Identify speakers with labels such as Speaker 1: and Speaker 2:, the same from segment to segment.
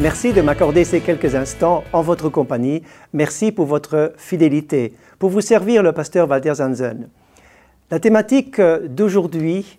Speaker 1: Merci de m'accorder ces quelques instants en votre compagnie. Merci pour votre fidélité. Pour vous servir, le pasteur Walter Zanzen. La thématique d'aujourd'hui,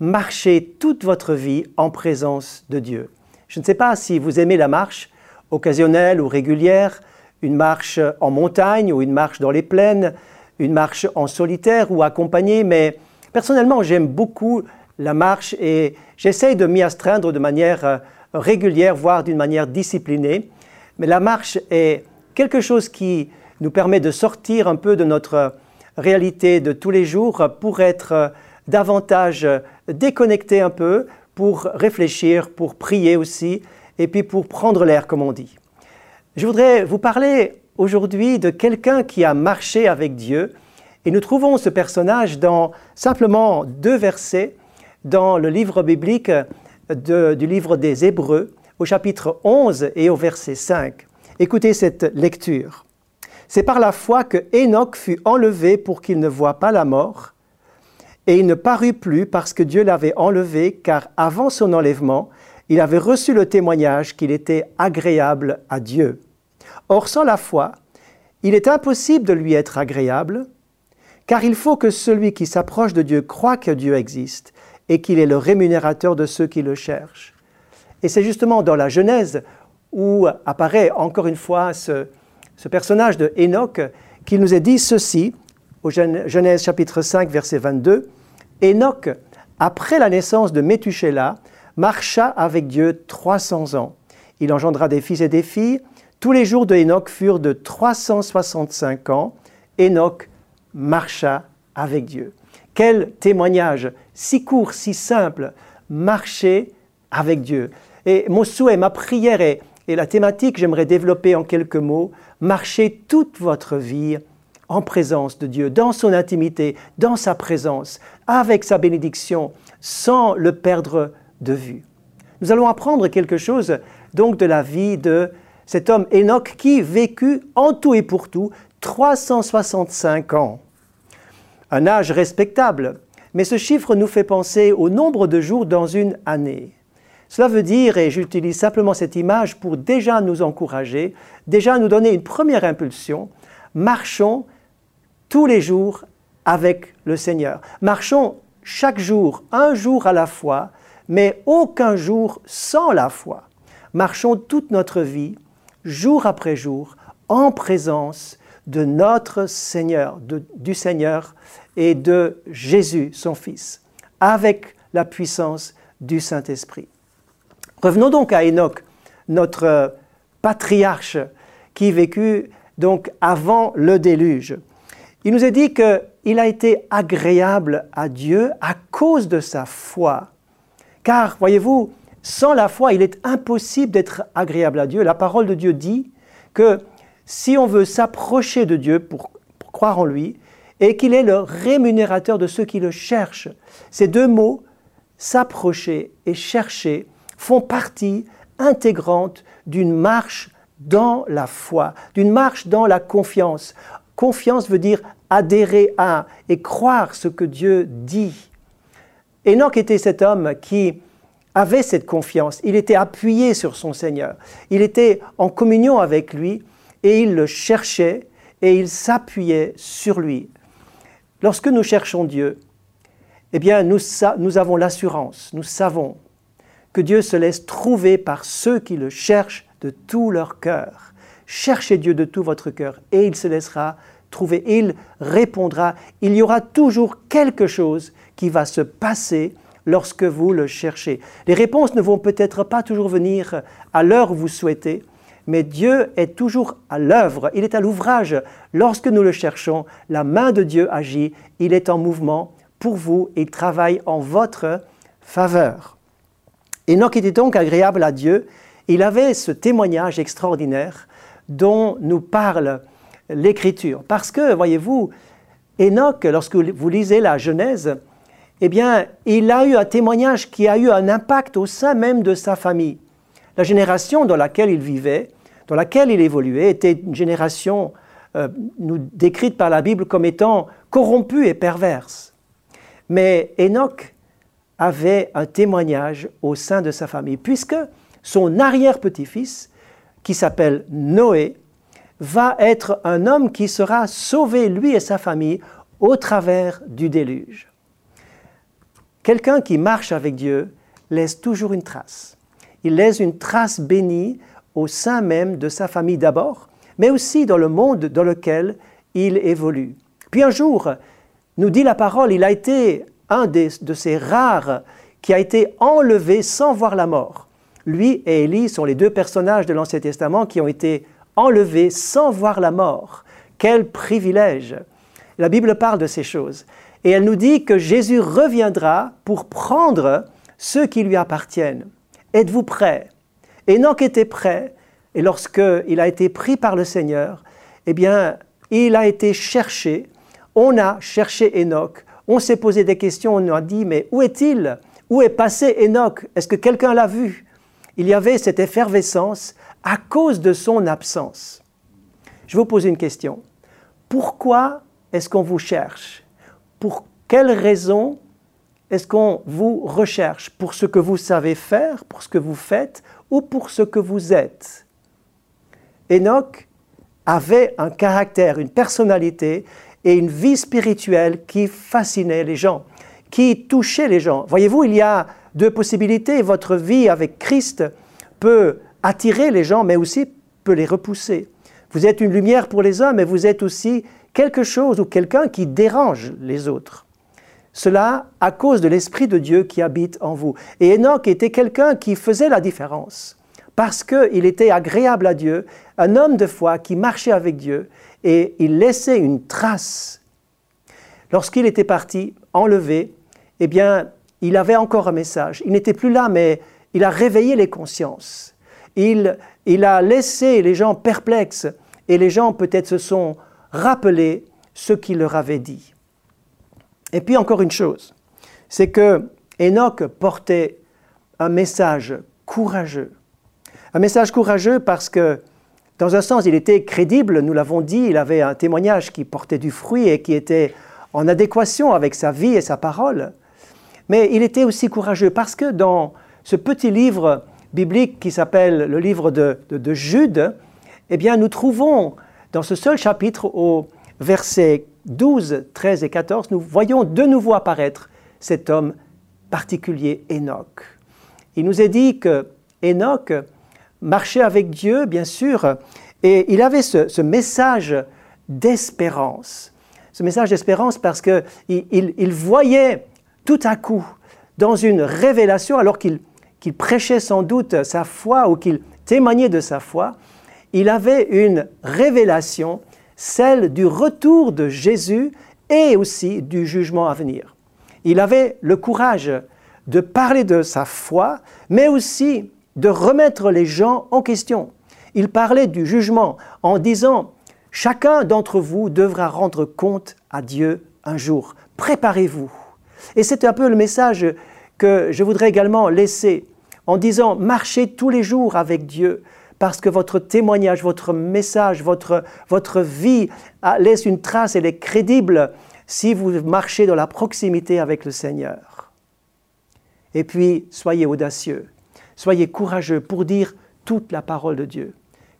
Speaker 1: marchez toute votre vie en présence de Dieu. Je ne sais pas si vous aimez la marche, occasionnelle ou régulière, une marche en montagne ou une marche dans les plaines, une marche en solitaire ou accompagnée, mais personnellement j'aime beaucoup la marche et j'essaye de m'y astreindre de manière euh, régulière, voire d'une manière disciplinée. Mais la marche est quelque chose qui nous permet de sortir un peu de notre réalité de tous les jours pour être davantage déconnecté un peu, pour réfléchir, pour prier aussi, et puis pour prendre l'air, comme on dit. Je voudrais vous parler aujourd'hui de quelqu'un qui a marché avec Dieu, et nous trouvons ce personnage dans simplement deux versets dans le livre biblique du livre des Hébreux, au chapitre 11 et au verset 5. Écoutez cette lecture. C'est par la foi que Enoch fut enlevé pour qu'il ne voie pas la mort, et il ne parut plus parce que Dieu l'avait enlevé, car avant son enlèvement, il avait reçu le témoignage qu'il était agréable à Dieu. Or, sans la foi, il est impossible de lui être agréable, car il faut que celui qui s'approche de Dieu croit que Dieu existe et qu'il est le rémunérateur de ceux qui le cherchent. Et c'est justement dans la Genèse où apparaît encore une fois ce, personnage de Enoch qu'il nous est dit ceci, au Genèse chapitre 5, verset 22, Enoch, après la naissance de Métuchéla, marcha avec Dieu 300 ans. Il engendra des fils et des filles. Tous les jours de Enoch furent de 365 ans. Enoch marcha avec Dieu. Quel témoignage, si court, si simple, marcher avec Dieu. Et mon souhait, ma prière et, et la thématique, j'aimerais développer en quelques mots, marcher toute votre vie en présence de Dieu, dans son intimité, dans sa présence, avec sa bénédiction, sans le perdre de vue. Nous allons apprendre quelque chose donc de la vie de cet homme Enoch qui vécut en tout et pour tout 365 ans. Un âge respectable, mais ce chiffre nous fait penser au nombre de jours dans une année. Cela veut dire, et j'utilise simplement cette image pour déjà nous encourager, déjà nous donner une première impulsion, marchons tous les jours avec le Seigneur. Marchons chaque jour, un jour à la fois, mais aucun jour sans la foi. Marchons toute notre vie, jour après jour, en présence de notre Seigneur, du Seigneur et de Jésus, son Fils, avec la puissance du Saint-Esprit. Revenons donc à Enoch, notre patriarche qui vécut donc avant le déluge. Il nous est dit qu'il a été agréable à Dieu à cause de sa foi. Car, voyez-vous, sans la foi, il est impossible d'être agréable à Dieu. La parole de Dieu dit que si on veut s'approcher de Dieu pour, croire en lui, et qu'il est le rémunérateur de ceux qui le cherchent, ces deux mots, s'approcher et chercher, font partie intégrante d'une marche dans la foi, d'une marche dans la confiance. Confiance veut dire adhérer à et croire ce que Dieu dit. Enoch était cet homme qui avait cette confiance. Il était appuyé sur son Seigneur. Il était en communion avec lui et il le cherchait et il s'appuyait sur lui. Lorsque nous cherchons Dieu, eh bien, nous, nous avons l'assurance, nous savons que Dieu se laisse trouver par ceux qui le cherchent de tout leur cœur. Cherchez Dieu de tout votre cœur et il se laissera trouver. Il répondra. Il y aura toujours quelque chose qui va se passer lorsque vous le cherchez. Les réponses ne vont peut-être pas toujours venir à l'heure où vous souhaitez, mais Dieu est toujours à l'œuvre, il est à l'ouvrage. Lorsque nous le cherchons, la main de Dieu agit, il est en mouvement pour vous, il travaille en votre faveur. Enoch était donc agréable à Dieu, il avait ce témoignage extraordinaire dont nous parle l'Écriture. Parce que, voyez-vous, Enoch, lorsque vous lisez la Genèse, eh bien, il a eu un témoignage qui a eu un impact au sein même de sa famille. La génération dans laquelle il vivait, dans laquelle il évoluait, était une génération euh, nous, décrite par la Bible comme étant corrompue et perverse. Mais Enoch avait un témoignage au sein de sa famille, puisque son arrière-petit-fils, qui s'appelle Noé, va être un homme qui sera sauvé, lui et sa famille, au travers du déluge. Quelqu'un qui marche avec Dieu laisse toujours une trace. Il laisse une trace bénie au sein même de sa famille d'abord, mais aussi dans le monde dans lequel il évolue. Puis un jour, nous dit la parole, il a été un de ces rares qui a été enlevé sans voir la mort. Lui et Élie sont les deux personnages de l'Ancien Testament qui ont été enlevés sans voir la mort. Quel privilège La Bible parle de ces choses. Et elle nous dit que Jésus reviendra pour prendre ceux qui lui appartiennent. Êtes-vous prêts? Enoch était prêt, et lorsqu'il a été pris par le Seigneur, eh bien, il a été cherché. On a cherché Enoch. On s'est posé des questions. On a dit, mais où est-il? Où est passé Enoch? Est-ce que quelqu'un l'a vu? Il y avait cette effervescence à cause de son absence. Je vous pose une question. Pourquoi est-ce qu'on vous cherche? Pour quelle raison est-ce qu'on vous recherche? Pour ce que vous savez faire, pour ce que vous faites ou pour ce que vous êtes Enoch avait un caractère, une personnalité et une vie spirituelle qui fascinait les gens, qui touchait les gens. Voyez-vous, il y a deux possibilités. Votre vie avec Christ peut attirer les gens, mais aussi peut les repousser. Vous êtes une lumière pour les hommes, et vous êtes aussi quelque chose ou quelqu'un qui dérange les autres. Cela à cause de l'Esprit de Dieu qui habite en vous. Et Enoch était quelqu'un qui faisait la différence parce qu'il était agréable à Dieu, un homme de foi qui marchait avec Dieu et il laissait une trace. Lorsqu'il était parti, enlevé, eh bien, il avait encore un message. Il n'était plus là, mais il a réveillé les consciences. Il, il a laissé les gens perplexes et les gens peut-être se sont rappelés ce qu'il leur avait dit. Et puis encore une chose, c'est que Enoch portait un message courageux. Un message courageux parce que, dans un sens, il était crédible, nous l'avons dit, il avait un témoignage qui portait du fruit et qui était en adéquation avec sa vie et sa parole. Mais il était aussi courageux parce que dans ce petit livre biblique qui s'appelle le livre de, de, Jude, eh bien, nous trouvons dans ce seul chapitre au verset 12, 13 et 14, nous voyons de nouveau apparaître cet homme particulier, Enoch. Il nous est dit que Enoch marchait avec Dieu, bien sûr, et il avait ce, message d'espérance. Ce message d'espérance parce qu'il il, voyait tout à coup dans une révélation, alors qu'il prêchait sans doute sa foi ou qu'il témoignait de sa foi, il avait une révélation celle du retour de Jésus et aussi du jugement à venir. Il avait le courage de parler de sa foi, mais aussi de remettre les gens en question. Il parlait du jugement en disant, chacun d'entre vous devra rendre compte à Dieu un jour. Préparez-vous. Et c'est un peu le message que je voudrais également laisser en disant, marchez tous les jours avec Dieu, parce que votre témoignage, votre message, votre, votre vie laisse une trace, elle est crédible si vous marchez dans la proximité avec le Seigneur. Et puis, soyez audacieux, soyez courageux pour dire toute la parole de Dieu.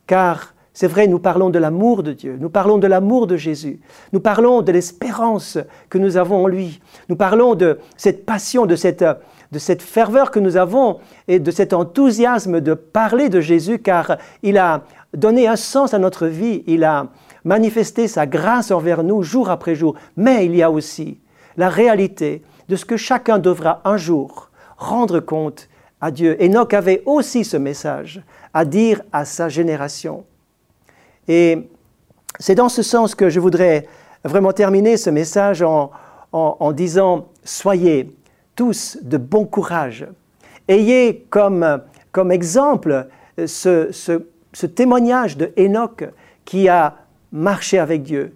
Speaker 1: Car c'est vrai, nous parlons de l'amour de Dieu, nous parlons de l'amour de Jésus, nous parlons de l'espérance que nous avons en lui, nous parlons de cette passion, de cette, de cette ferveur que nous avons et de cet enthousiasme de parler de Jésus car il a donné un sens à notre vie, il a manifesté sa grâce envers nous jour après jour. Mais il y a aussi la réalité de ce que chacun devra un jour rendre compte à Dieu. Enoch avait aussi ce message à dire à sa génération. Et c'est dans ce sens que je voudrais vraiment terminer ce message en, en disant, soyez tous de bon courage. Ayez comme, comme exemple ce, ce, témoignage de Enoch qui a marché avec Dieu,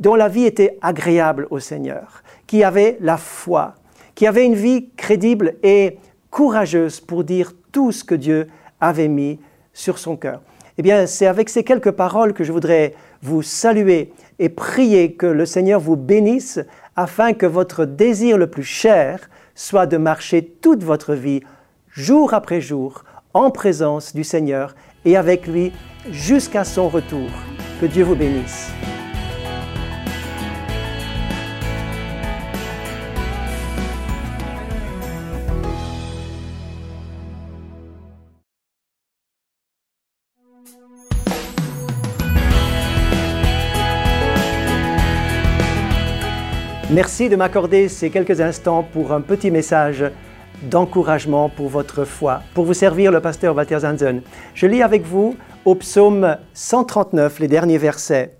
Speaker 1: dont la vie était agréable au Seigneur, qui avait la foi, qui avait une vie crédible et courageuse pour dire tout ce que Dieu avait mis sur son cœur. Eh bien, c'est avec ces quelques paroles que je voudrais vous saluer et prier que le Seigneur vous bénisse afin que votre désir le plus cher soit de marcher toute votre vie, jour après jour, en présence du Seigneur et avec lui jusqu'à son retour. Que Dieu vous bénisse. Merci de m'accorder ces quelques instants pour un petit message d'encouragement pour votre foi, pour vous servir le pasteur Walter Zanzen. Je lis avec vous au psaume 139 les derniers versets.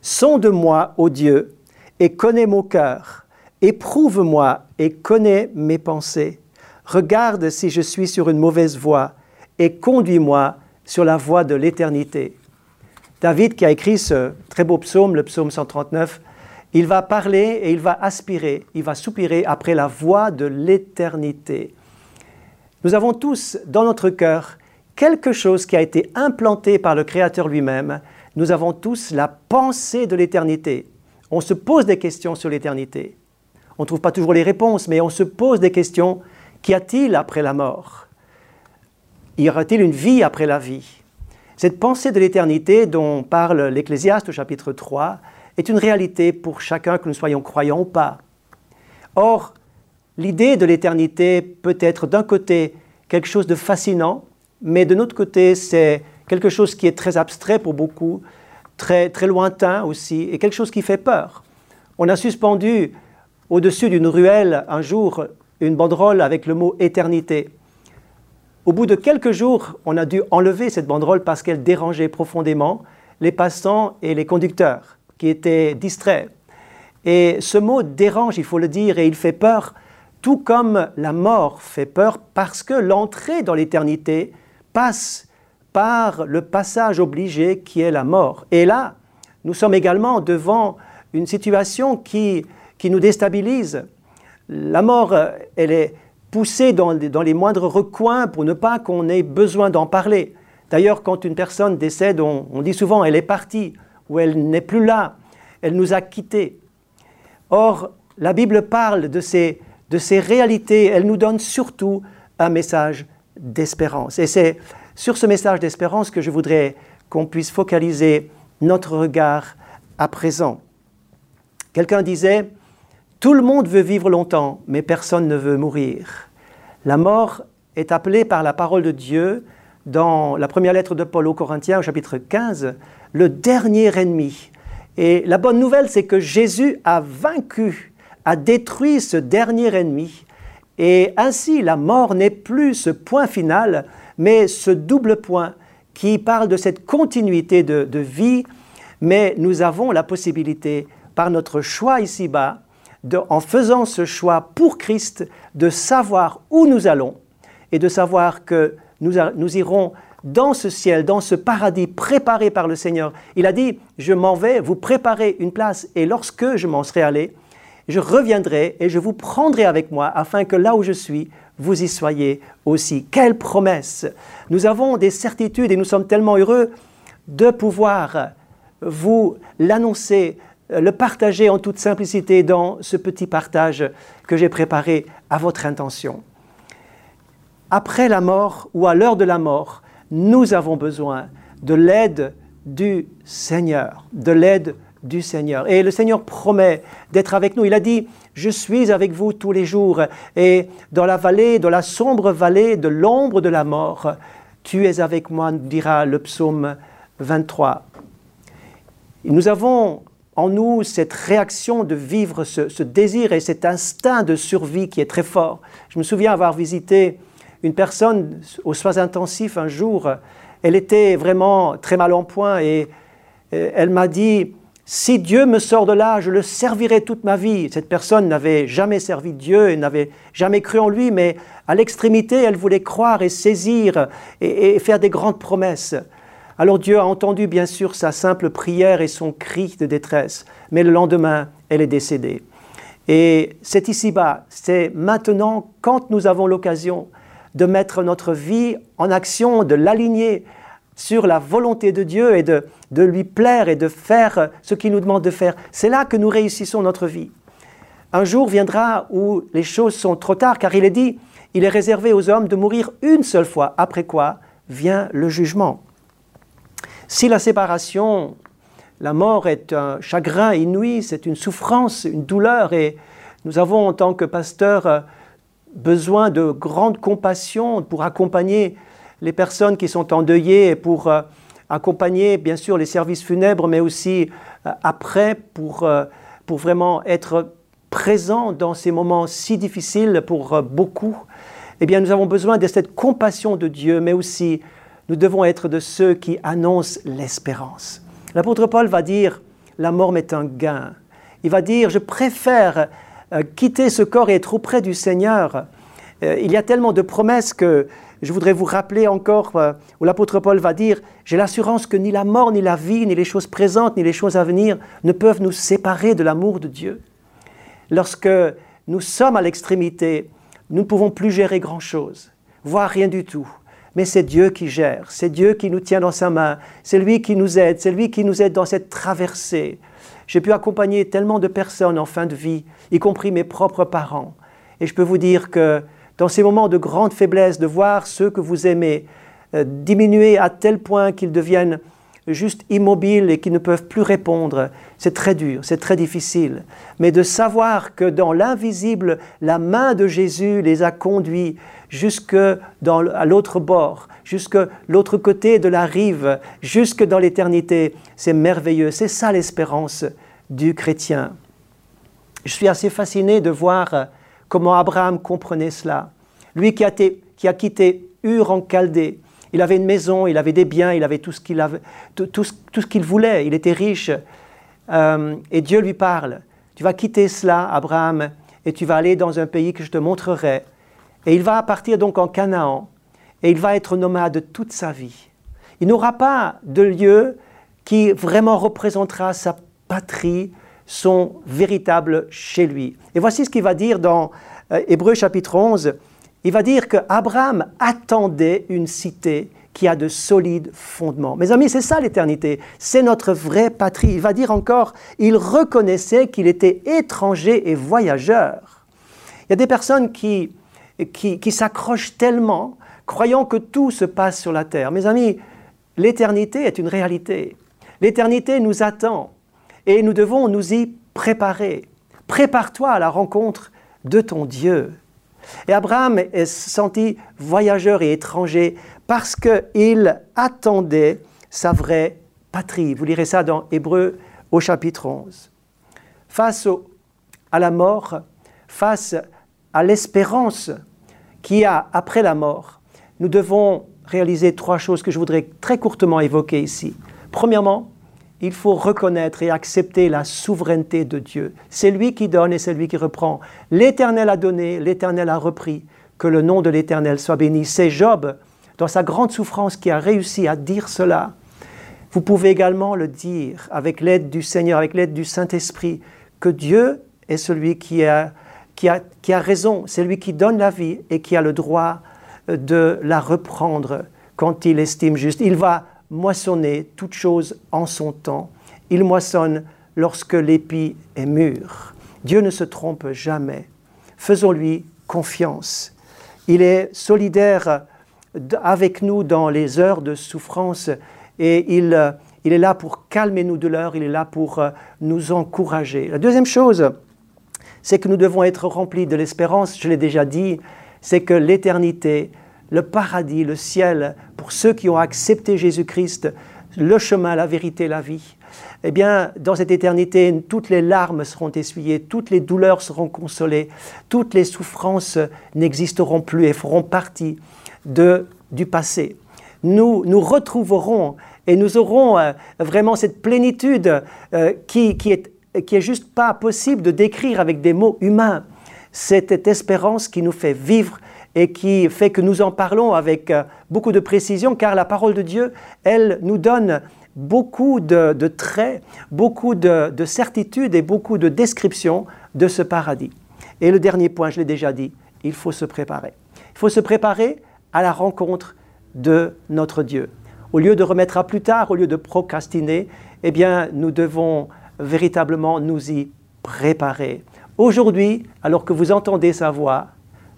Speaker 1: Sonde-moi, ô Dieu, et connais mon cœur. Éprouve-moi et connais mes pensées. Regarde si je suis sur une mauvaise voie et conduis-moi sur la voie de l'éternité. David, qui a écrit ce très beau psaume, le psaume 139, il va parler et il va aspirer, il va soupirer après la voix de l'éternité. Nous avons tous dans notre cœur quelque chose qui a été implanté par le Créateur lui-même. Nous avons tous la pensée de l'éternité. On se pose des questions sur l'éternité. On ne trouve pas toujours les réponses, mais on se pose des questions. Qu'y a-t-il après la mort? Y aura-t-il une vie après la vie? Cette pensée de l'éternité dont parle l'Ecclésiaste au chapitre 3, est une réalité pour chacun que nous soyons croyants ou pas. Or, l'idée de l'éternité peut être d'un côté quelque chose de fascinant, mais de l'autre côté, c'est quelque chose qui est très abstrait pour beaucoup, très, très lointain aussi, et quelque chose qui fait peur. On a suspendu au-dessus d'une ruelle un jour une banderole avec le mot éternité. Au bout de quelques jours, on a dû enlever cette banderole parce qu'elle dérangeait profondément les passants et les conducteurs qui étaient distraits. Et ce mot dérange, il faut le dire, et il fait peur, tout comme la mort fait peur, parce que l'entrée dans l'éternité passe par le passage obligé qui est la mort. Et là, nous sommes également devant une situation qui, qui nous déstabilise. La mort, elle est poussée dans, dans les moindres recoins pour ne pas qu'on ait besoin d'en parler. D'ailleurs, quand une personne décède, on, on dit souvent elle est partie où elle n'est plus là, elle nous a quittés. Or, la Bible parle de ces, de ces réalités, elle nous donne surtout un message d'espérance. Et c'est sur ce message d'espérance que je voudrais qu'on puisse focaliser notre regard à présent. Quelqu'un disait, Tout le monde veut vivre longtemps, mais personne ne veut mourir. La mort est appelée par la parole de Dieu dans la première lettre de Paul aux Corinthiens au chapitre 15 le dernier ennemi. Et la bonne nouvelle, c'est que Jésus a vaincu, a détruit ce dernier ennemi. Et ainsi, la mort n'est plus ce point final, mais ce double point qui parle de cette continuité de, vie. Mais nous avons la possibilité, par notre choix ici-bas, en faisant ce choix pour Christ, de savoir où nous allons et de savoir que nous, irons dans ce ciel, dans ce paradis préparé par le Seigneur. Il a dit, je m'en vais vous préparer une place et lorsque je m'en serai allé, je reviendrai et je vous prendrai avec moi afin que là où je suis, vous y soyez aussi. Quelle promesse Nous avons des certitudes et nous sommes tellement heureux de pouvoir vous l'annoncer, le partager en toute simplicité dans ce petit partage que j'ai préparé à votre intention. Après la mort ou à l'heure de la mort, nous avons besoin de l'aide du Seigneur, de l'aide du Seigneur. Et le Seigneur promet d'être avec nous. Il a dit, je suis avec vous tous les jours. Et dans la vallée, dans la sombre vallée de l'ombre de la mort, tu es avec moi, dira le psaume 23. nous avons en nous cette réaction de vivre ce, ce, désir et cet instinct de survie qui est très fort. Je me souviens avoir visité une personne aux soins intensifs un jour, elle était vraiment très mal en point et elle m'a dit, si Dieu me sort de là, je le servirai toute ma vie. Cette personne n'avait jamais servi Dieu et n'avait jamais cru en lui, mais à l'extrémité, elle voulait croire et saisir et, faire des grandes promesses. Alors Dieu a entendu bien sûr sa simple prière et son cri de détresse, mais le lendemain, elle est décédée. Et c'est ici-bas, c'est maintenant, quand nous avons l'occasion de mettre notre vie en action, de l'aligner sur la volonté de Dieu et de, de lui plaire et de faire ce qu'il nous demande de faire. C'est là que nous réussissons notre vie. Un jour viendra où les choses sont trop tard, car il est dit, il est réservé aux hommes de mourir une seule fois, après quoi vient le jugement. Si la séparation, la mort est un chagrin inouï, c'est une souffrance, une douleur, et nous avons en tant que pasteurs besoin de grande compassion pour accompagner les personnes qui sont endeuillées et pour euh, accompagner bien sûr les services funèbres, mais aussi euh, après pour, euh, pour vraiment être présent dans ces moments si difficiles pour beaucoup. Eh bien, nous avons besoin de cette compassion de Dieu, mais aussi nous devons être de ceux qui annoncent l'espérance. L'apôtre Paul va dire, la mort m'est un gain. Il va dire, je préfère quitter ce corps et être auprès du Seigneur. il y a tellement de promesses que je voudrais vous rappeler encore euh, où l'apôtre Paul va dire, j'ai l'assurance que ni la mort, ni la vie, ni les choses présentes, ni les choses à venir ne peuvent nous séparer de l'amour de Dieu. Lorsque nous sommes à l'extrémité, nous ne pouvons plus gérer grand-chose, voire rien du tout. Mais c'est Dieu qui gère, c'est Dieu qui nous tient dans sa main, c'est lui qui nous aide, c'est lui qui nous aide dans cette traversée. J'ai pu accompagner tellement de personnes en fin de vie, y compris mes propres parents. Et je peux vous dire que dans ces moments de grande faiblesse, de voir ceux que vous aimez euh, diminuer à tel point qu'ils deviennent juste immobiles et qu'ils ne peuvent plus répondre, c'est très dur, c'est très difficile. Mais de savoir que dans l'invisible, la main de Jésus les a conduits jusque dans, à l'autre bord, jusque l'autre côté de la rive, jusque dans l'éternité, c'est merveilleux. C'est ça l'espérance du chrétien. Je suis assez fasciné de voir comment Abraham comprenait cela. Lui qui a, qui a quitté Ur en Chaldée, il avait une maison, il avait des biens, il avait tout ce qu'il, avait, tout, ce qu'il voulait, il était riche. Euh, et Dieu lui parle, tu vas quitter cela, Abraham, et tu vas aller dans un pays que je te montrerai. Et il va partir donc en Canaan, et il va être nomade toute sa vie. Il n'aura pas de lieu qui vraiment représentera sa patrie, son véritable chez lui. Et voici ce qu'il va dire dans euh, Hébreu chapitre 11. Il va dire que Abraham attendait une cité qui a de solides fondements. Mes amis, c'est ça l'éternité. C'est notre vraie patrie. Il va dire encore, il reconnaissait qu'il était étranger et voyageur. Il y a des personnes qui, qui, qui s'accrochent tellement, croyant que tout se passe sur la terre. Mes amis, l'éternité est une réalité. L'éternité nous attend et nous devons nous y préparer. Prépare-toi à la rencontre de ton Dieu. Et Abraham est senti voyageur et étranger parce qu'il attendait sa vraie patrie. Vous lirez ça dans Hébreu au chapitre 11. Face à la mort, face à l'espérance qu'il y a après la mort, nous devons réaliser trois choses que je voudrais très courtement évoquer ici. Premièrement, il faut reconnaître et accepter la souveraineté de Dieu. C'est lui qui donne et c'est lui qui reprend. L'Éternel a donné, l'Éternel a repris. Que le nom de l'Éternel soit béni. C'est Job, dans sa grande souffrance, qui a réussi à dire cela. Vous pouvez également le dire avec l'aide du Seigneur, avec l'aide du Saint-Esprit, que Dieu est celui qui a, qui a, raison, c'est lui qui donne la vie et qui a le droit de la reprendre quand il estime juste. Il va moissonner toute chose en son temps. Il moissonne lorsque l'épi est mûr. Dieu ne se trompe jamais. Faisons-lui confiance. Il est solidaire avec nous dans les heures de souffrance et il, il est là pour calmer nos douleurs, il est là pour euh, nous encourager. La deuxième chose, c'est que nous devons être remplis de l'espérance, je l'ai déjà dit, c'est que l'éternité le paradis, le ciel, pour ceux qui ont accepté Jésus-Christ, le chemin, la vérité, la vie, eh bien, dans cette éternité, toutes les larmes seront essuyées, toutes les douleurs seront consolées, toutes les souffrances n'existeront plus et feront partie de, du passé. Nous nous retrouverons et nous aurons euh, vraiment cette plénitude euh, qui, qui, est, qui est juste pas possible de décrire avec des mots humains. Cette espérance qui nous fait vivre et qui fait que nous en parlons avec euh, beaucoup de précision, car la parole de Dieu, elle nous donne beaucoup de, traits, beaucoup de, de certitudes et beaucoup de descriptions de ce paradis. Et le dernier point, je l'ai déjà dit, il faut se préparer. Il faut se préparer à la rencontre de notre Dieu. Au lieu de remettre à plus tard, au lieu de procrastiner, eh bien, nous devons véritablement nous y préparer. Aujourd'hui, alors que vous entendez sa voix,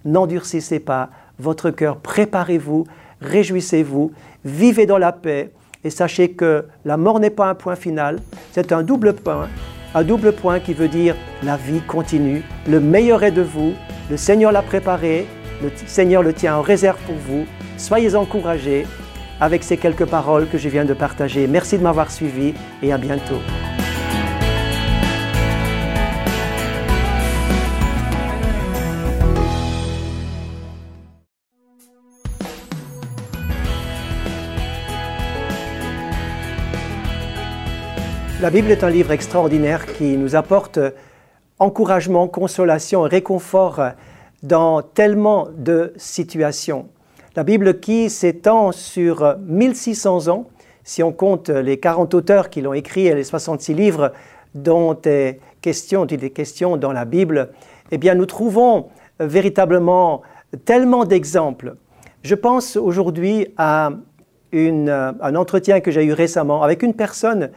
Speaker 1: n'endurcissez pas votre cœur, préparez-vous, réjouissez-vous, vivez dans la paix et sachez que la mort n'est pas un point final, c'est un double point, un double point qui veut dire la vie continue, le meilleur est de vous, le Seigneur l'a préparé, le Seigneur le tient en réserve pour vous, soyez encouragés avec ces quelques paroles que je viens de partager. Merci de m'avoir suivi et à bientôt. La Bible est un livre extraordinaire qui nous apporte encouragement, consolation, réconfort dans tellement de situations. La Bible qui s'étend sur 1600 ans, si on compte les 40 auteurs qui l'ont écrit et les 66 livres dont est question, des questions dans la Bible, eh bien nous trouvons véritablement tellement d'exemples. Je pense aujourd'hui à un entretien que j'ai eu récemment avec une personne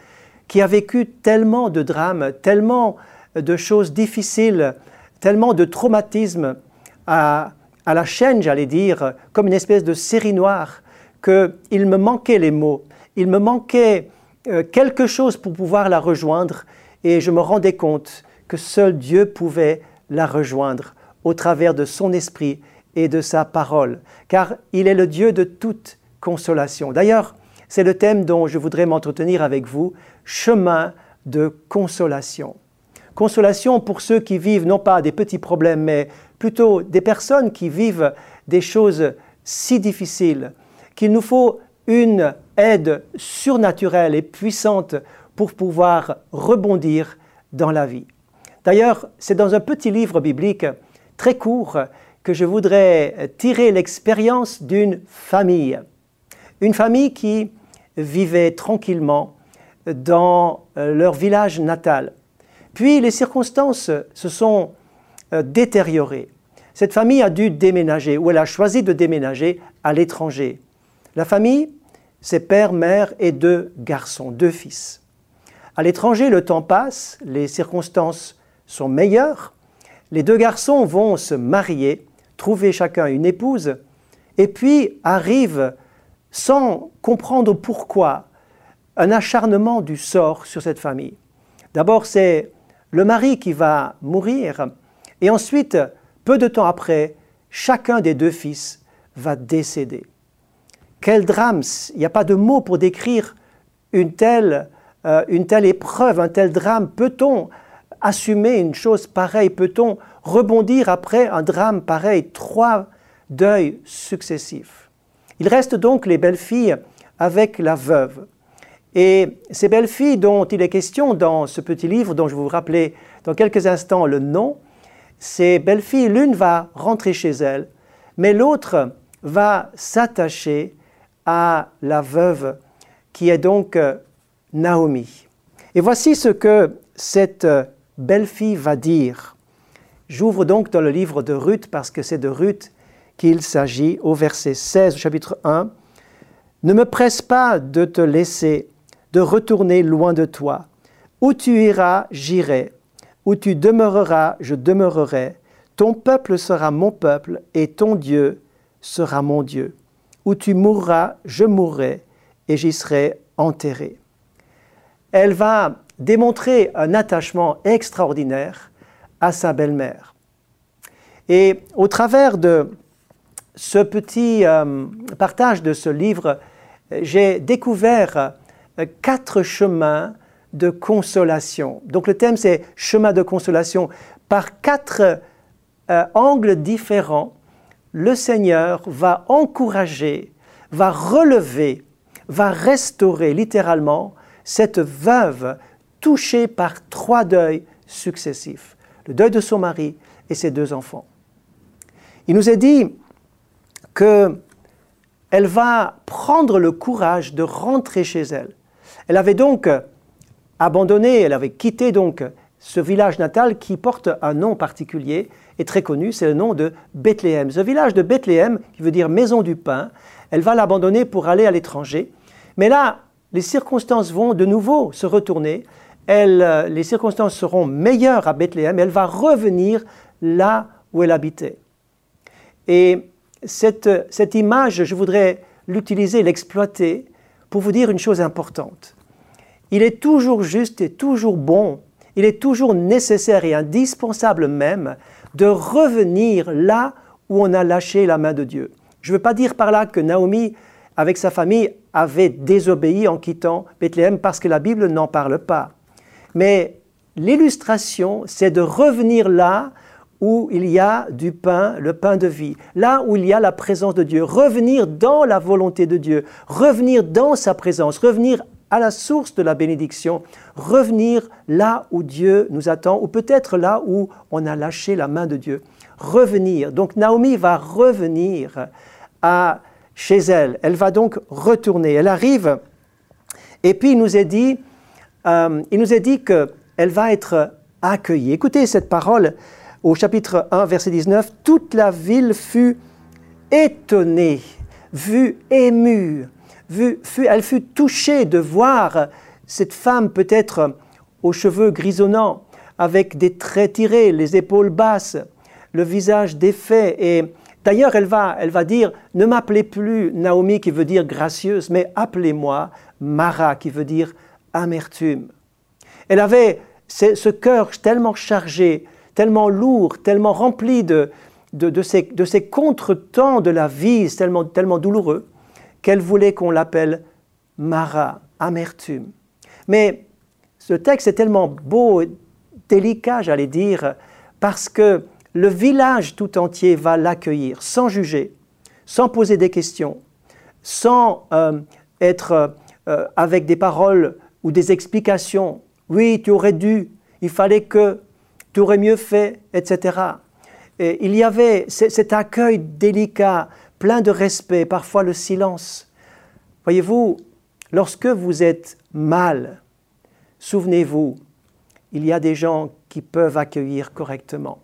Speaker 1: qui a vécu tellement de drames, tellement de choses difficiles, tellement de traumatismes à, la chaîne, j'allais dire, comme une espèce de série noire, qu'il me manquait les mots, il me manquait euh, quelque chose pour pouvoir la rejoindre, et je me rendais compte que seul Dieu pouvait la rejoindre au travers de son esprit et de sa parole, car il est le Dieu de toute consolation. D'ailleurs, c'est le thème dont je voudrais m'entretenir avec vous, chemin de consolation. Consolation pour ceux qui vivent non pas des petits problèmes, mais plutôt des personnes qui vivent des choses si difficiles qu'il nous faut une aide surnaturelle et puissante pour pouvoir rebondir dans la vie. D'ailleurs, c'est dans un petit livre biblique très court que je voudrais tirer l'expérience d'une famille. Une famille qui vivaient tranquillement dans euh, leur village natal. Puis les circonstances se sont euh, détériorées. Cette famille a dû déménager, ou elle a choisi de déménager à l'étranger. La famille, c'est père, mère et deux garçons, deux fils. À l'étranger, le temps passe, les circonstances sont meilleures, les deux garçons vont se marier, trouver chacun une épouse, et puis arrive sans comprendre pourquoi, un acharnement du sort sur cette famille. D'abord, c'est le mari qui va mourir, et ensuite, peu de temps après, chacun des deux fils va décéder. Quel drame Il n'y a pas de mots pour décrire une telle, euh, une telle épreuve, un tel drame. Peut-on assumer une chose pareille? Peut-on rebondir après un drame pareil? Trois deuils successifs. Il reste donc les belles filles avec la veuve. Et ces belles filles dont il est question dans ce petit livre dont je vais vous rappeler dans quelques instants le nom, ces belles filles, l'une va rentrer chez elle, mais l'autre va s'attacher à la veuve qui est donc euh, Naomi. Et voici ce que cette euh, belle fille va dire. J'ouvre donc dans le livre de Ruth parce que c'est de Ruth qu'il s'agit au verset 16 chapitre 1. Ne me presse pas de te laisser, de retourner loin de toi. Où tu iras, j'irai. Où tu demeureras, je demeurerai. Ton peuple sera mon peuple et ton Dieu sera mon Dieu. Où tu mourras, je mourrai et j'y serai enterré. Elle va démontrer un attachement extraordinaire à sa belle-mère. Et au travers de ce petit euh, partage de ce livre, j'ai découvert euh, quatre chemins de consolation. Donc le thème c'est chemin de consolation. Par quatre euh, angles différents, le Seigneur va encourager, va relever, va restaurer littéralement cette veuve touchée par trois deuils successifs. Le deuil de son mari et ses deux enfants. Il nous est dit qu'elle va prendre le courage de rentrer chez elle. Elle avait donc abandonné, elle avait quitté donc ce village natal qui porte un nom particulier et très connu, c'est le nom de Bethléem. Ce village de Bethléem, qui veut dire maison du pain, elle va l'abandonner pour aller à l'étranger. Mais là, les circonstances vont de nouveau se retourner elle, les circonstances seront meilleures à Bethléem, elle va revenir là où elle habitait. Et cette, cette image, je voudrais l'utiliser, l'exploiter pour vous dire une chose importante. Il est toujours juste et toujours bon, il est toujours nécessaire et indispensable même de revenir là où on a lâché la main de Dieu. Je ne veux pas dire par là que Naomi, avec sa famille, avait désobéi en quittant Bethléem parce que la Bible n'en parle pas. Mais l'illustration, c'est de revenir là où il y a du pain, le pain de vie, là où il y a la présence de Dieu, revenir dans la volonté de Dieu, revenir dans sa présence, revenir à la source de la bénédiction, revenir là où Dieu nous attend, ou peut-être là où on a lâché la main de Dieu. Revenir. Donc Naomi va revenir à, chez elle. Elle va donc retourner. Elle arrive, et puis il nous est dit, euh, il nous est dit qu'elle va être accueillie. Écoutez cette parole au chapitre 1, verset 19. Toute la ville fut étonnée, vue émue elle fut touchée de voir cette femme peut-être aux cheveux grisonnants, avec des traits tirés, les épaules basses, le visage défait. Et d'ailleurs, elle va, elle va dire, ne m'appelez plus Naomi qui veut dire gracieuse, mais appelez-moi Mara qui veut dire amertume. Elle avait ce, cœur tellement chargé, tellement lourd, tellement rempli de, de, ces, de ces contretemps de la vie, tellement, tellement douloureux, qu'elle voulait qu'on l'appelle Mara, amertume. Mais ce texte est tellement beau, délicat, j'allais dire, parce que le village tout entier va l'accueillir sans juger, sans poser des questions, sans euh, être euh, avec des paroles ou des explications. Oui, tu aurais dû, il fallait que, tu mieux fait, etc. Et il y avait cet accueil délicat, plein de respect, parfois le silence. Voyez-vous, lorsque vous êtes mal, souvenez-vous, il y a des gens qui peuvent accueillir correctement.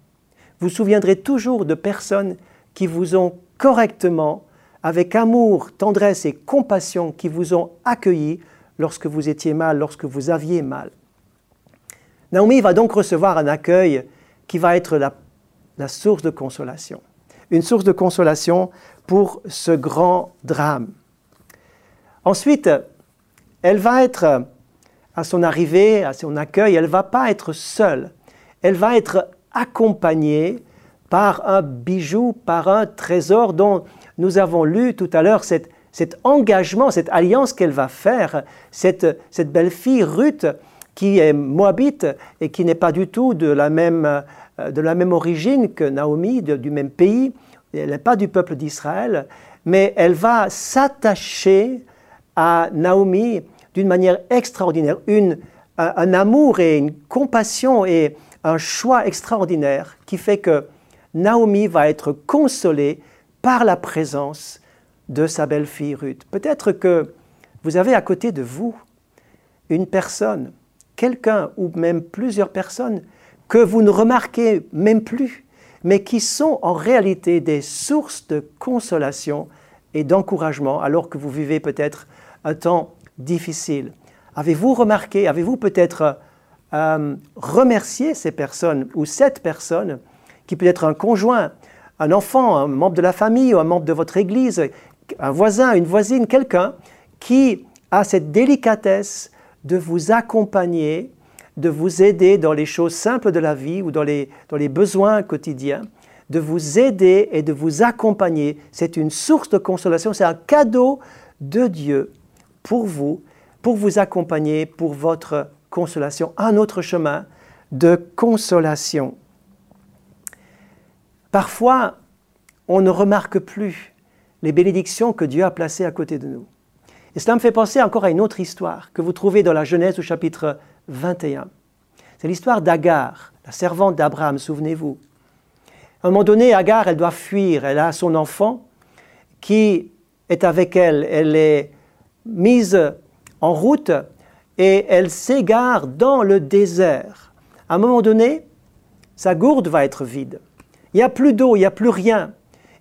Speaker 1: Vous souviendrez toujours de personnes qui vous ont correctement, avec amour, tendresse et compassion, qui vous ont accueilli lorsque vous étiez mal, lorsque vous aviez mal. Naomi va donc recevoir un accueil qui va être la, source de consolation. Une source de consolation pour ce grand drame. Ensuite, elle va être, à son arrivée, à son accueil, elle ne va pas être seule. Elle va être accompagnée par un bijou, par un trésor dont nous avons lu tout à l'heure cet, engagement, cette alliance qu'elle va faire, cette, belle fille Ruth qui est moabite et qui n'est pas du tout de la même, euh, de la même origine que Naomi, du même pays, elle n'est pas du peuple d'Israël, mais elle va s'attacher à Naomi d'une manière extraordinaire, un, amour et une compassion et un choix extraordinaire qui fait que Naomi va être consolée par la présence de sa belle-fille Ruth. Peut-être que vous avez à côté de vous une personne, quelqu'un ou même plusieurs personnes que vous ne remarquez même plus, mais qui sont en réalité des sources de consolation et d'encouragement alors que vous vivez peut-être un temps difficile. Avez-vous remarqué, avez-vous peut-être euh, remercié ces personnes ou cette personne qui peut être un conjoint, un enfant, un membre de la famille ou un membre de votre église, un voisin, une voisine, quelqu'un qui a cette délicatesse de vous accompagner de vous aider dans les choses simples de la vie ou dans les, dans les besoins quotidiens, de vous aider et de vous accompagner. C'est une source de consolation, c'est un cadeau de Dieu pour vous, pour vous accompagner, pour votre consolation, un autre chemin de consolation. Parfois, on ne remarque plus les bénédictions que Dieu a placées à côté de nous. Et cela me fait penser encore à une autre histoire que vous trouvez dans la Genèse au chapitre 21. C'est l'histoire d'Agar, la servante d'Abraham, souvenez-vous. À un moment donné, Agar, elle doit fuir, elle a son enfant qui est avec elle, elle est mise en route et elle s'égare dans le désert. À un moment donné, sa gourde va être vide. Il n'y a plus d'eau, il n'y a plus rien.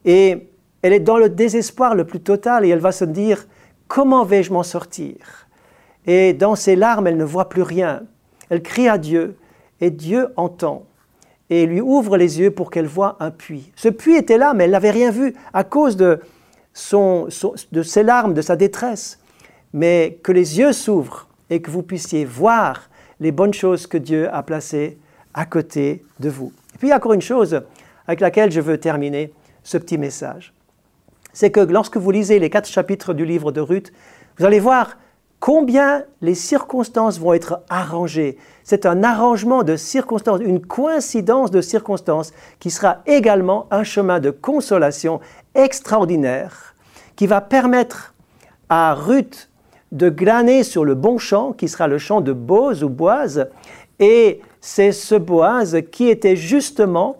Speaker 1: Et elle est dans le désespoir le plus total et elle va se dire, comment vais-je m'en sortir? Et dans ses larmes, elle ne voit plus rien. Elle crie à Dieu et Dieu entend et lui ouvre les yeux pour qu'elle voie un puits. Ce puits était là, mais elle n'avait rien vu à cause de, de ses larmes, de sa détresse. Mais que les yeux s'ouvrent et que vous puissiez voir les bonnes choses que Dieu a placées à côté de vous. Et puis, il y a encore une chose avec laquelle je veux terminer ce petit message. C'est que lorsque vous lisez les quatre chapitres du livre de Ruth, vous allez voir combien les circonstances vont être arrangées. C'est un arrangement de circonstances, une coïncidence de circonstances qui sera également un chemin de consolation extraordinaire qui va permettre à Ruth de glaner sur le bon champ, qui sera le champ de Boaz ou Boise, et c'est ce Boaz qui était justement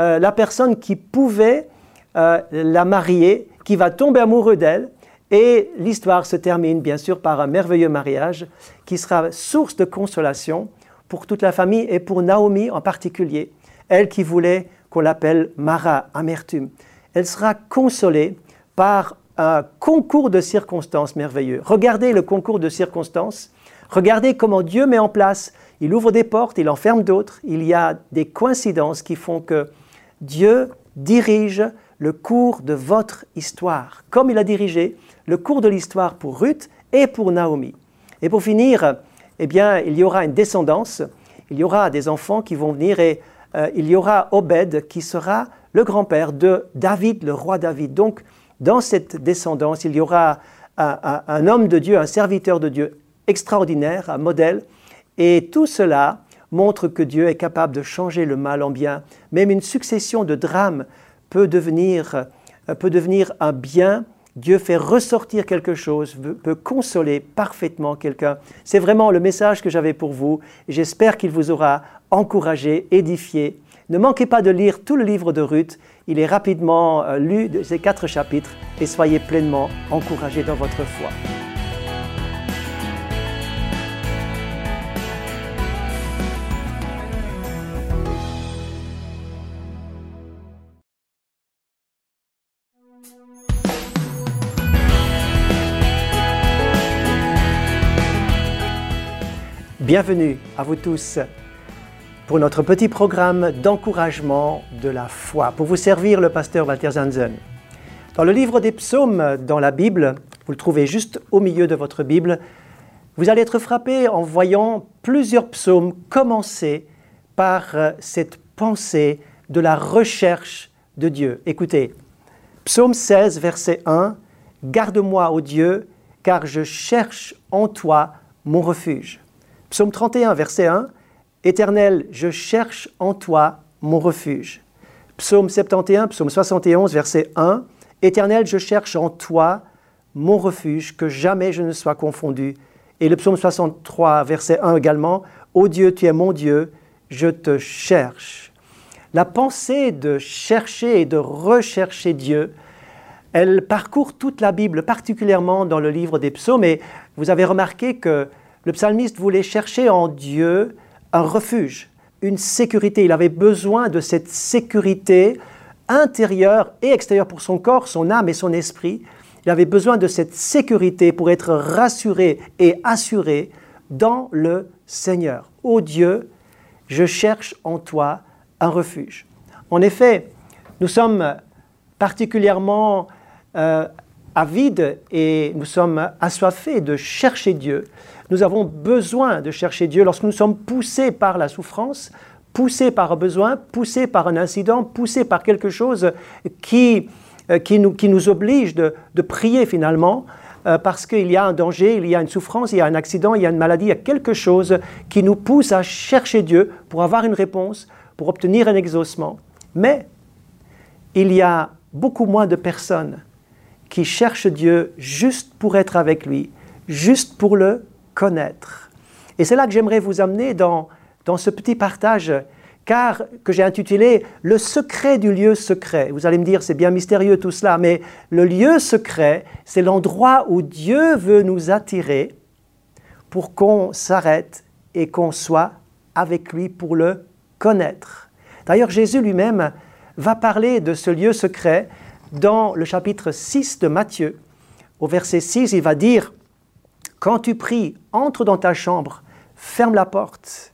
Speaker 1: euh, la personne qui pouvait euh, la marier, qui va tomber amoureux d'elle, et l'histoire se termine bien sûr par un merveilleux mariage qui sera source de consolation pour toute la famille et pour Naomi en particulier, elle qui voulait qu'on l'appelle Mara, amertume. Elle sera consolée par un concours de circonstances merveilleux. Regardez le concours de circonstances, regardez comment Dieu met en place, il ouvre des portes, il enferme d'autres, il y a des coïncidences qui font que Dieu dirige le cours de votre histoire, comme il a dirigé le cours de l'histoire pour Ruth et pour Naomi. Et pour finir, eh bien, il y aura une descendance, il y aura des enfants qui vont venir et euh, il y aura Obed qui sera le grand-père de David, le roi David. Donc, dans cette descendance, il y aura un, homme de Dieu, un serviteur de Dieu extraordinaire, un modèle. Et tout cela montre que Dieu est capable de changer le mal en bien. Même une succession de drames peut devenir, euh, peut devenir un bien Dieu fait ressortir quelque chose, peut consoler parfaitement quelqu'un. C'est vraiment le message que j'avais pour vous. J'espère qu'il vous aura encouragé, édifié. Ne manquez pas de lire tout le livre de Ruth. Il est rapidement euh, lu de ces quatre chapitres et soyez pleinement encouragés dans votre foi. Bienvenue à vous tous pour notre petit programme d'encouragement de la foi. Pour vous servir, le pasteur Walter Zanzen. Dans le livre des psaumes dans la Bible, vous le trouvez juste au milieu de votre Bible, vous allez être frappé en voyant plusieurs psaumes commencer par euh, cette pensée de la recherche de Dieu. Écoutez, psaume 16, verset 1, Garde-moi, ô Dieu, car je cherche en toi mon refuge. Psaume 31, verset 1, Éternel, je cherche en toi mon refuge. Psaume 71, psaume 71, verset 1, Éternel, je cherche en toi mon refuge, que jamais je ne sois confondu. Et le psaume 63, verset 1 également, Ô Dieu, tu es mon Dieu, je te cherche. La pensée de chercher et de rechercher Dieu, elle parcourt toute la Bible, particulièrement dans le livre des psaumes. Et vous avez remarqué que le psalmiste voulait chercher en Dieu un refuge, une sécurité. Il avait besoin de cette sécurité intérieure et extérieure pour son corps, son âme et son esprit. Il avait besoin de cette sécurité pour être rassuré et assuré dans le Seigneur. Ô Dieu, je cherche en toi un refuge. En effet, nous sommes particulièrement euh, avides et nous sommes assoiffés de chercher Dieu. Nous avons besoin de chercher Dieu lorsque nous sommes poussés par la souffrance, poussés par un besoin, poussés par un incident, poussés par quelque chose qui, euh, qui, nous, qui nous oblige de, de prier finalement euh, parce qu'il y a un danger, il y a une souffrance, il y a un accident, il y a une maladie, il y a quelque chose qui nous pousse à chercher Dieu pour avoir une réponse, pour obtenir un exaucement. Mais il y a beaucoup moins de personnes qui cherchent Dieu juste pour être avec lui, juste pour le connaître. Et c'est là que j'aimerais vous amener dans, dans ce petit partage, car que j'ai intitulé Le secret du lieu secret. Vous allez me dire, c'est bien mystérieux tout cela, mais le lieu secret, c'est l'endroit où Dieu veut nous attirer pour qu'on s'arrête et qu'on soit avec lui pour le connaître. D'ailleurs, Jésus lui-même va parler de ce lieu secret dans le chapitre 6 de Matthieu. Au verset 6, il va dire quand tu pries, entre dans ta chambre, ferme la porte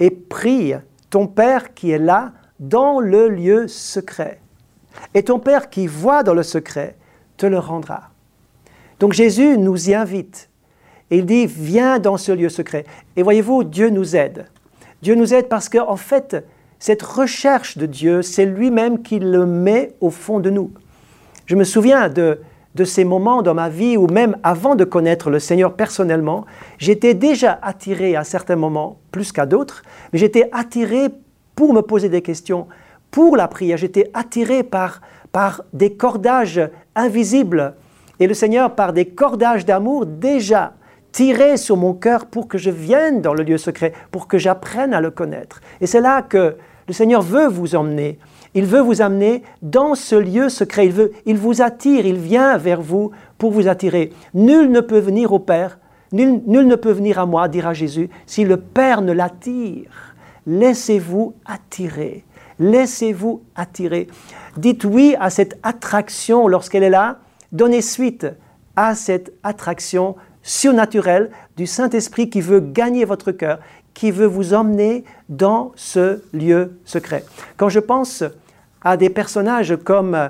Speaker 1: et prie ton Père qui est là dans le lieu secret. Et ton Père qui voit dans le secret te le rendra. Donc Jésus nous y invite. Il dit, viens dans ce lieu secret. Et voyez-vous, Dieu nous aide. Dieu nous aide parce qu'en en fait, cette recherche de Dieu, c'est lui-même qui le met au fond de nous. Je me souviens de, de ces moments dans ma vie où même avant de connaître le Seigneur personnellement, j'étais déjà attiré à certains moments, plus qu'à d'autres, mais j'étais attiré pour me poser des questions, pour la prière, j'étais attiré par, par des cordages invisibles. Et le Seigneur, par des cordages d'amour, déjà tiré sur mon cœur pour que je vienne dans le lieu secret, pour que j'apprenne à le connaître. Et c'est là que le Seigneur veut vous emmener. Il veut vous amener dans ce lieu secret. Il, veut, vous attire, il vient vers vous pour vous attirer. Nul ne peut venir au Père, nul, nul ne peut venir à moi, dira Jésus, si le Père ne l'attire. Laissez-vous attirer. Laissez-vous attirer. Dites oui à cette attraction lorsqu'elle est là. Donnez suite à cette attraction surnaturel du Saint-Esprit qui veut gagner votre cœur, qui veut vous emmener dans ce lieu secret. Quand je pense à des personnages comme,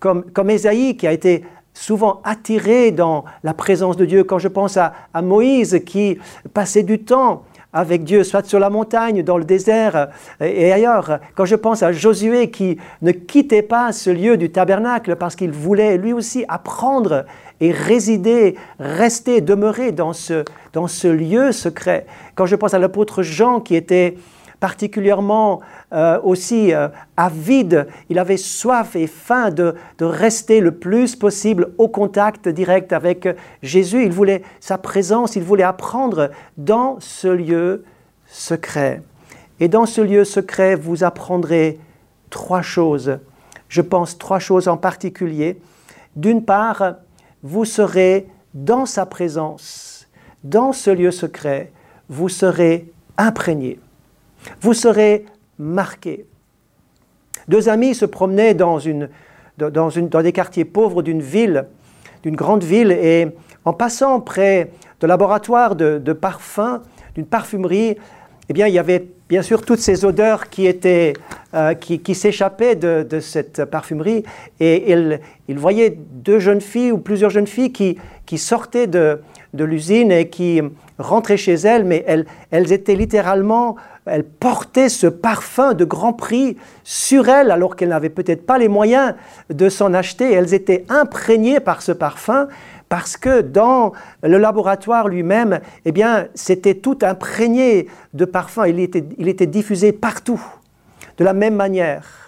Speaker 1: comme, comme Ésaïe qui a été souvent attiré dans la présence de Dieu, quand je pense à, à Moïse qui passait du temps avec Dieu, soit sur la montagne, dans le désert et ailleurs. Quand je pense à Josué qui ne quittait pas ce lieu du tabernacle parce qu'il voulait lui aussi apprendre et résider, rester, demeurer dans ce, dans ce lieu secret. Quand je pense à l'apôtre Jean qui était particulièrement euh, aussi euh, avide, il avait soif et faim de, de, rester le plus possible au contact direct avec Jésus. Il voulait sa présence, il voulait apprendre dans ce lieu secret. Et dans ce lieu secret, vous apprendrez trois choses. Je pense trois choses en particulier. D'une part, vous serez dans sa présence, dans ce lieu secret, vous serez imprégné, vous serez marqué. Deux amis se promenaient dans, une, dans, des quartiers pauvres d'une ville, d'une grande ville, et en passant près de laboratoires de, de parfums, d'une parfumerie, eh bien, il y avait bien sûr toutes ces odeurs qui, étaient, euh, qui, s'échappaient de, cette parfumerie. Et il, voyait deux jeunes filles ou plusieurs jeunes filles qui, sortaient de, de l'usine et qui rentraient chez elles, mais elles, elles étaient littéralement, elles portaient ce parfum de grand prix sur elles alors qu'elles n'avaient peut-être pas les moyens de s'en acheter. Elles étaient imprégnées par ce parfum parce que dans le laboratoire lui-même, eh bien, c'était tout imprégné de parfum, il était, il était diffusé partout. De la même manière,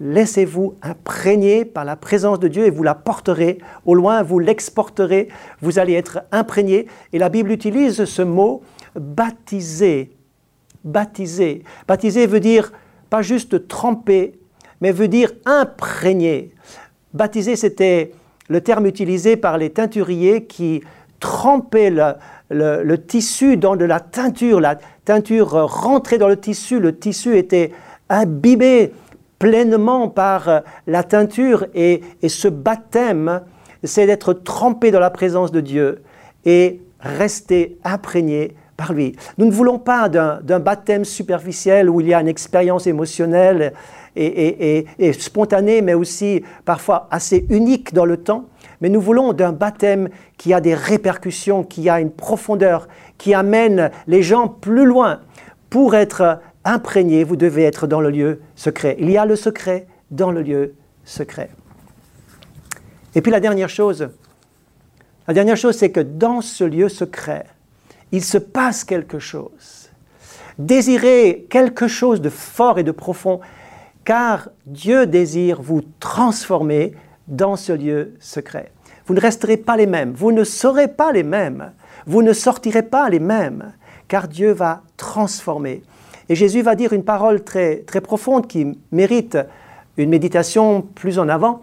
Speaker 1: laissez-vous imprégner par la présence de Dieu et vous la porterez au loin, vous l'exporterez, vous allez être imprégné. Et la Bible utilise ce mot baptisé. Baptisé. Baptisé veut dire pas juste tremper, mais veut dire imprégné. Baptisé, c'était le terme utilisé par les teinturiers qui trempaient le, tissu dans de la teinture. La teinture rentrait dans le tissu, le tissu était imbibé pleinement par la teinture et, et ce baptême, c'est d'être trempé dans la présence de Dieu et rester imprégné par lui. Nous ne voulons pas d'un baptême superficiel où il y a une expérience émotionnelle et, spontané, mais aussi parfois assez unique dans le temps. Mais nous voulons d'un baptême qui a des répercussions, qui a une profondeur, qui amène les gens plus loin. Pour être imprégné, vous devez être dans le lieu secret. Il y a le secret dans le lieu secret. Et puis la dernière chose, la dernière chose, c'est que dans ce lieu secret, il se passe quelque chose. Désirez quelque chose de fort et de profond, car Dieu désire vous transformer dans ce lieu secret. Vous ne resterez pas les mêmes, vous ne serez pas les mêmes, vous ne sortirez pas les mêmes, car Dieu va transformer. Et Jésus va dire une parole très, très profonde qui mérite une méditation plus en avant.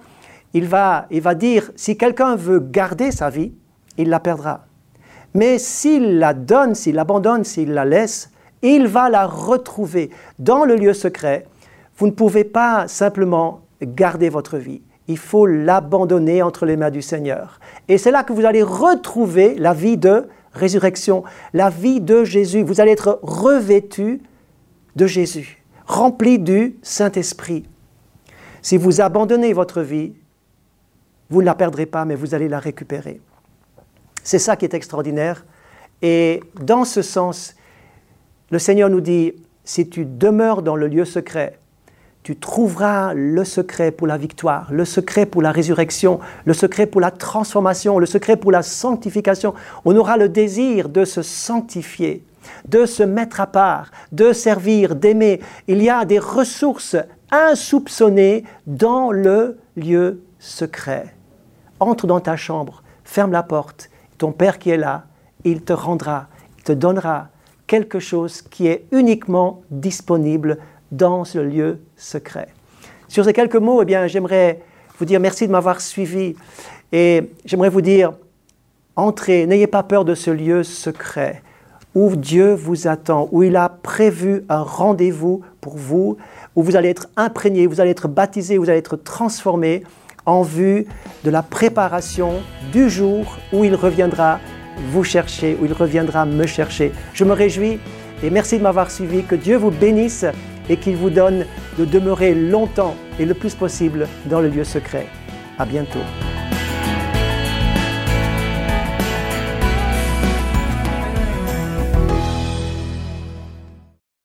Speaker 1: Il va, il va dire, si quelqu'un veut garder sa vie, il la perdra. Mais s'il la donne, s'il l'abandonne, s'il la laisse, il va la retrouver dans le lieu secret vous ne pouvez pas simplement garder votre vie. Il faut l'abandonner entre les mains du Seigneur. Et c'est là que vous allez retrouver la vie de résurrection, la vie de Jésus. Vous allez être revêtu de Jésus, rempli du Saint-Esprit. Si vous abandonnez votre vie, vous ne la perdrez pas, mais vous allez la récupérer. C'est ça qui est extraordinaire. Et dans ce sens, le Seigneur nous dit, si tu demeures dans le lieu secret, tu trouveras le secret pour la victoire, le secret pour la résurrection, le secret pour la transformation, le secret pour la sanctification. On aura le désir de se sanctifier, de se mettre à part, de servir, d'aimer. Il y a des ressources insoupçonnées dans le lieu secret. Entre dans ta chambre, ferme la porte, ton Père qui est là, il te rendra, il te donnera quelque chose qui est uniquement disponible dans ce lieu secret. Sur ces quelques mots, eh bien, j'aimerais vous dire merci de m'avoir suivi et j'aimerais vous dire, entrez, n'ayez pas peur de ce lieu secret où Dieu vous attend, où il a prévu un rendez-vous pour vous, où vous allez être imprégné, vous allez être baptisé, vous allez être transformé en vue de la préparation du jour où il reviendra vous chercher, où il reviendra me chercher. Je me réjouis et merci de m'avoir suivi. Que Dieu vous bénisse et qu'il vous donne de demeurer longtemps et le plus possible dans le lieu secret. À bientôt.